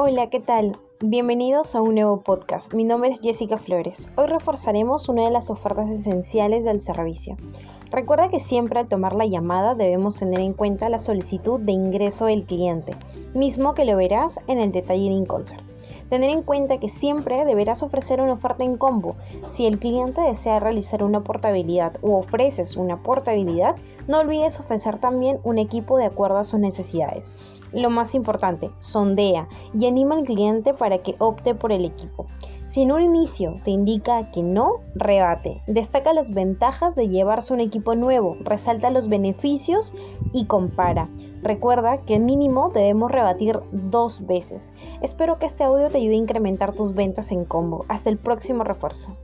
Hola, ¿qué tal? Bienvenidos a un nuevo podcast. Mi nombre es Jessica Flores. Hoy reforzaremos una de las ofertas esenciales del servicio. Recuerda que siempre al tomar la llamada debemos tener en cuenta la solicitud de ingreso del cliente, mismo que lo verás en el detalle de InConcert. Tener en cuenta que siempre deberás ofrecer una oferta en combo. Si el cliente desea realizar una portabilidad o ofreces una portabilidad, no olvides ofrecer también un equipo de acuerdo a sus necesidades. Lo más importante, sondea y anima al cliente para que opte por el equipo. Si en un inicio te indica que no, rebate. Destaca las ventajas de llevarse un equipo nuevo, resalta los beneficios y compara. Recuerda que mínimo debemos rebatir dos veces. Espero que este audio te ayude a incrementar tus ventas en combo. Hasta el próximo refuerzo.